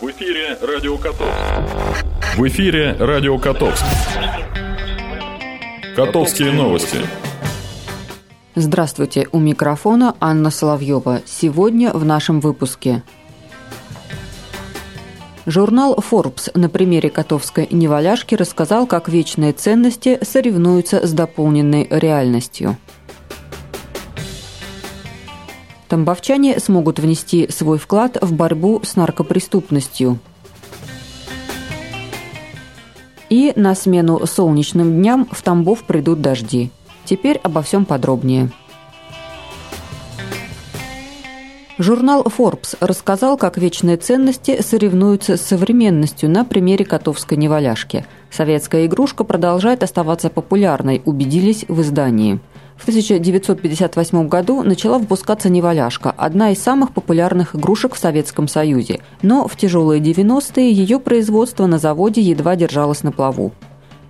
В эфире Радио Котовск. В эфире Радио Котовск. Котовские новости. Здравствуйте, у микрофона Анна Соловьева. Сегодня в нашем выпуске. Журнал Forbes на примере котовской неваляшки рассказал, как вечные ценности соревнуются с дополненной реальностью. Тамбовчане смогут внести свой вклад в борьбу с наркопреступностью. И на смену солнечным дням в Тамбов придут дожди. Теперь обо всем подробнее. Журнал Forbes рассказал, как вечные ценности соревнуются с современностью на примере котовской неваляшки. Советская игрушка продолжает оставаться популярной, убедились в издании. В 1958 году начала выпускаться «Неваляшка», одна из самых популярных игрушек в Советском Союзе. Но в тяжелые 90-е ее производство на заводе едва держалось на плаву.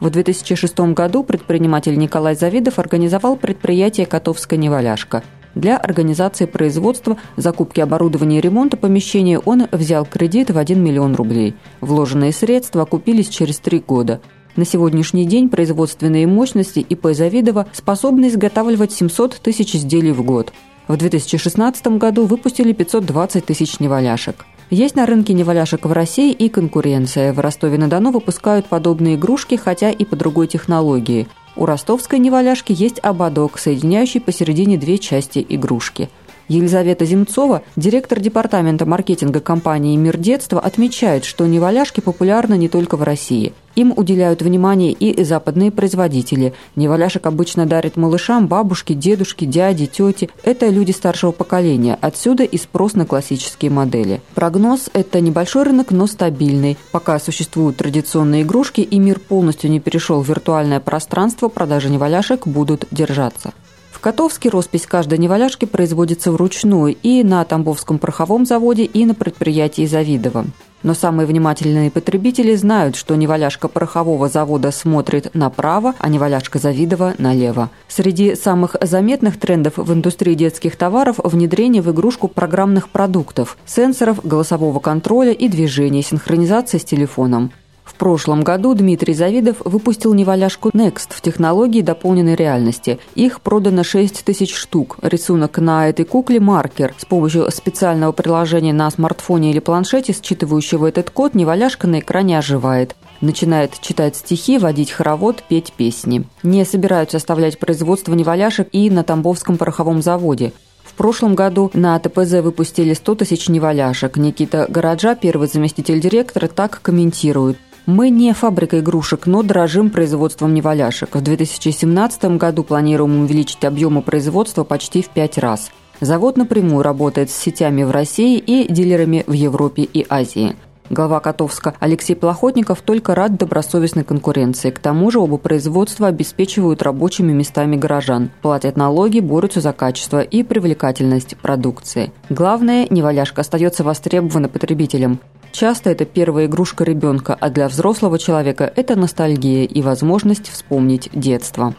В 2006 году предприниматель Николай Завидов организовал предприятие «Котовская неваляшка». Для организации производства, закупки оборудования и ремонта помещения он взял кредит в 1 миллион рублей. Вложенные средства окупились через три года – на сегодняшний день производственные мощности ИП Завидова способны изготавливать 700 тысяч изделий в год. В 2016 году выпустили 520 тысяч неваляшек. Есть на рынке неваляшек в России и конкуренция. В Ростове-на-Дону выпускают подобные игрушки, хотя и по другой технологии. У ростовской неваляшки есть ободок, соединяющий посередине две части игрушки – Елизавета Земцова, директор департамента маркетинга компании «Мир детства», отмечает, что неваляшки популярны не только в России. Им уделяют внимание и западные производители. Неваляшек обычно дарят малышам, бабушке, дедушке, дяде, тете. Это люди старшего поколения. Отсюда и спрос на классические модели. Прогноз – это небольшой рынок, но стабильный. Пока существуют традиционные игрушки и мир полностью не перешел в виртуальное пространство, продажи неваляшек будут держаться. В Котовске роспись каждой неваляшки производится вручную и на Тамбовском пороховом заводе, и на предприятии Завидово. Но самые внимательные потребители знают, что неваляшка порохового завода смотрит направо, а неваляшка Завидова – налево. Среди самых заметных трендов в индустрии детских товаров – внедрение в игрушку программных продуктов, сенсоров, голосового контроля и движения, синхронизации с телефоном прошлом году Дмитрий Завидов выпустил неваляшку Next в технологии дополненной реальности. Их продано 6 тысяч штук. Рисунок на этой кукле – маркер. С помощью специального приложения на смартфоне или планшете, считывающего этот код, неваляшка на экране оживает начинает читать стихи, водить хоровод, петь песни. Не собираются оставлять производство неваляшек и на Тамбовском пороховом заводе. В прошлом году на ТПЗ выпустили 100 тысяч неваляшек. Никита Городжа, первый заместитель директора, так комментирует. Мы не фабрика игрушек, но дорожим производством неваляшек. В 2017 году планируем увеличить объемы производства почти в пять раз. Завод напрямую работает с сетями в России и дилерами в Европе и Азии. Глава Котовска Алексей Плохотников только рад добросовестной конкуренции. К тому же оба производства обеспечивают рабочими местами горожан, платят налоги, борются за качество и привлекательность продукции. Главное, неваляшка остается востребована потребителям. Часто это первая игрушка ребенка, а для взрослого человека это ностальгия и возможность вспомнить детство.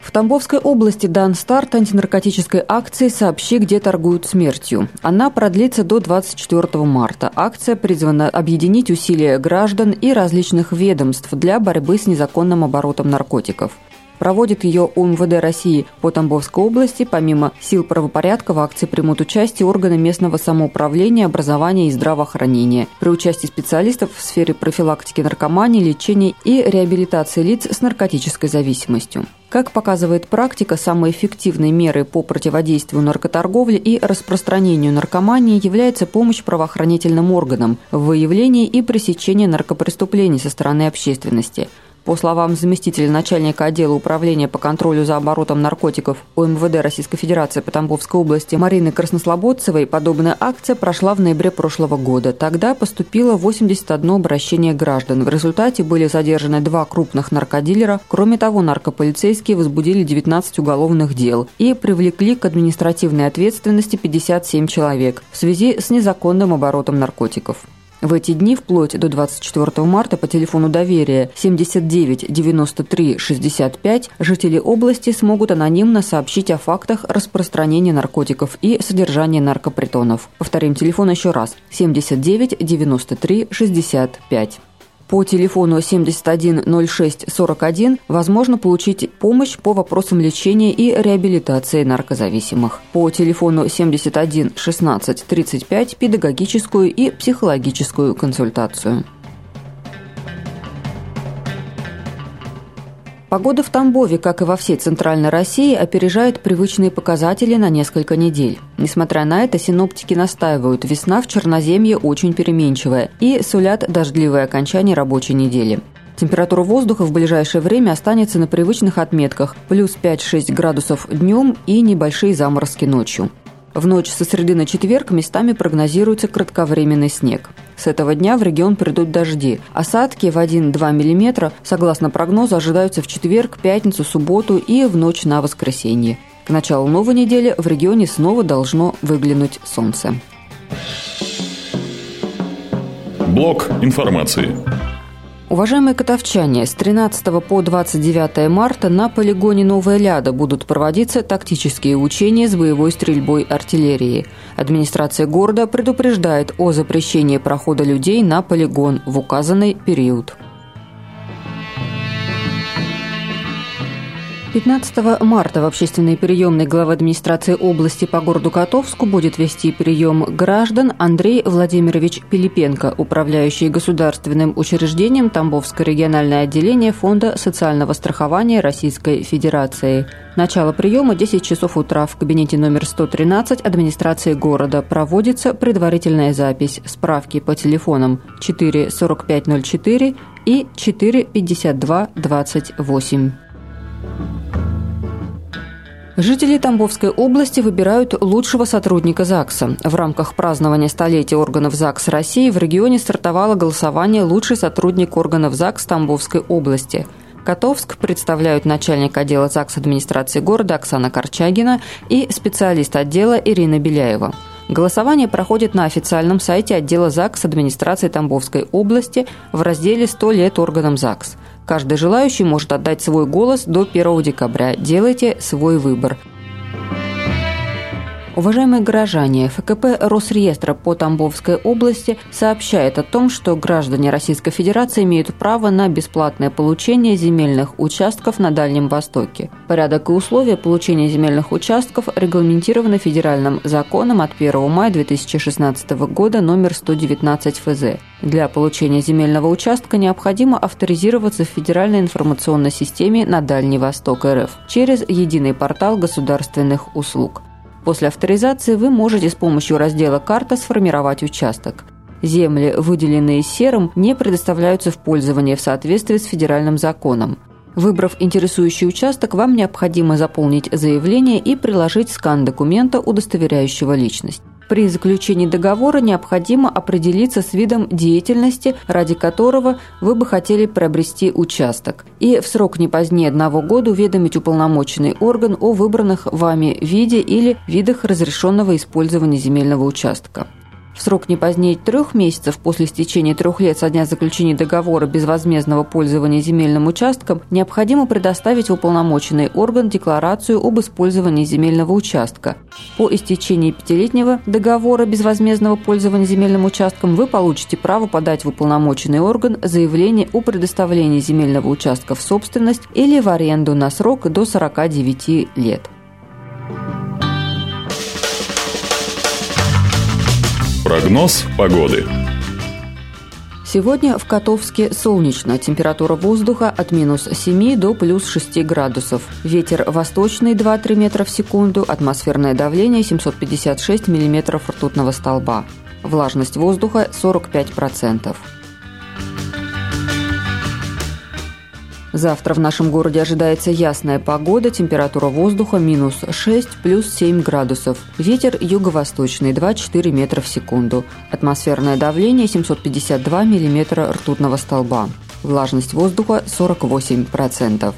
В Тамбовской области дан старт антинаркотической акции «Сообщи, где торгуют смертью». Она продлится до 24 марта. Акция призвана объединить усилия граждан и различных ведомств для борьбы с незаконным оборотом наркотиков. Проводит ее УМВД России по Тамбовской области. Помимо сил правопорядка в акции примут участие органы местного самоуправления, образования и здравоохранения. При участии специалистов в сфере профилактики наркомании, лечения и реабилитации лиц с наркотической зависимостью. Как показывает практика, самой эффективной мерой по противодействию наркоторговле и распространению наркомании является помощь правоохранительным органам в выявлении и пресечении наркопреступлений со стороны общественности – по словам заместителя начальника отдела управления по контролю за оборотом наркотиков УМВД Российской Федерации по Тамбовской области Марины Краснослободцевой, подобная акция прошла в ноябре прошлого года. Тогда поступило 81 обращение граждан. В результате были задержаны два крупных наркодилера. Кроме того, наркополицейские возбудили 19 уголовных дел и привлекли к административной ответственности 57 человек в связи с незаконным оборотом наркотиков. В эти дни, вплоть до 24 марта, по телефону доверия 79 93 65 жители области смогут анонимно сообщить о фактах распространения наркотиков и содержания наркопритонов. Повторим телефон еще раз. 79 93 65. По телефону 710641 возможно получить помощь по вопросам лечения и реабилитации наркозависимых. По телефону 71 16 35 педагогическую и психологическую консультацию. Погода в Тамбове, как и во всей Центральной России, опережает привычные показатели на несколько недель. Несмотря на это, синоптики настаивают, весна в Черноземье очень переменчивая и сулят дождливое окончание рабочей недели. Температура воздуха в ближайшее время останется на привычных отметках – плюс 5-6 градусов днем и небольшие заморозки ночью. В ночь со среды на четверг местами прогнозируется кратковременный снег. С этого дня в регион придут дожди. Осадки в 1-2 мм, согласно прогнозу, ожидаются в четверг, пятницу, субботу и в ночь на воскресенье. К началу новой недели в регионе снова должно выглянуть солнце. Блок информации. Уважаемые котовчане, с 13 по 29 марта на полигоне Новая Ляда будут проводиться тактические учения с боевой стрельбой артиллерии. Администрация города предупреждает о запрещении прохода людей на полигон в указанный период. 15 марта в общественной приемной главы администрации области по городу Котовску будет вести прием граждан Андрей Владимирович Пилипенко, управляющий государственным учреждением Тамбовское региональное отделение Фонда социального страхования Российской Федерации. Начало приема 10 часов утра в кабинете номер 113 администрации города. Проводится предварительная запись. Справки по телефонам 4 4504 и 4 52 28. Жители Тамбовской области выбирают лучшего сотрудника ЗАГСа. В рамках празднования столетия органов ЗАГС России в регионе стартовало голосование «Лучший сотрудник органов ЗАГС Тамбовской области». Котовск представляют начальник отдела ЗАГС администрации города Оксана Корчагина и специалист отдела Ирина Беляева. Голосование проходит на официальном сайте отдела ЗАГС администрации Тамбовской области в разделе «100 лет органам ЗАГС». Каждый желающий может отдать свой голос до 1 декабря. Делайте свой выбор. Уважаемые горожане, ФКП Росреестра по Тамбовской области сообщает о том, что граждане Российской Федерации имеют право на бесплатное получение земельных участков на Дальнем Востоке. Порядок и условия получения земельных участков регламентированы федеральным законом от 1 мая 2016 года номер 119 ФЗ. Для получения земельного участка необходимо авторизироваться в Федеральной информационной системе на Дальний Восток РФ через единый портал государственных услуг. После авторизации вы можете с помощью раздела «Карта» сформировать участок. Земли, выделенные серым, не предоставляются в пользование в соответствии с федеральным законом. Выбрав интересующий участок, вам необходимо заполнить заявление и приложить скан документа, удостоверяющего личность. При заключении договора необходимо определиться с видом деятельности, ради которого вы бы хотели приобрести участок, и в срок не позднее одного года уведомить уполномоченный орган о выбранных вами виде или видах разрешенного использования земельного участка. Срок не позднее трех месяцев после истечения трех лет со дня заключения договора безвозмездного пользования земельным участком необходимо предоставить уполномоченный орган декларацию об использовании земельного участка. По истечении пятилетнего договора безвозмездного пользования земельным участком вы получите право подать в уполномоченный орган заявление о предоставлении земельного участка в собственность или в аренду на срок до 49 лет. Прогноз погоды. Сегодня в Котовске солнечно. Температура воздуха от минус 7 до плюс 6 градусов. Ветер восточный 2-3 метра в секунду. Атмосферное давление 756 миллиметров ртутного столба. Влажность воздуха 45%. Завтра в нашем городе ожидается ясная погода, температура воздуха минус 6, плюс 7 градусов. Ветер юго-восточный 2-4 метра в секунду. Атмосферное давление 752 миллиметра ртутного столба. Влажность воздуха 48%.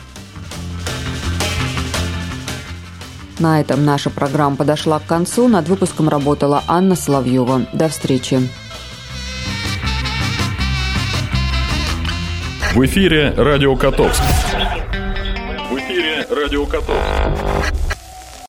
На этом наша программа подошла к концу. Над выпуском работала Анна Соловьева. До встречи. В эфире Радио Котовск. В эфире Радио Котовск.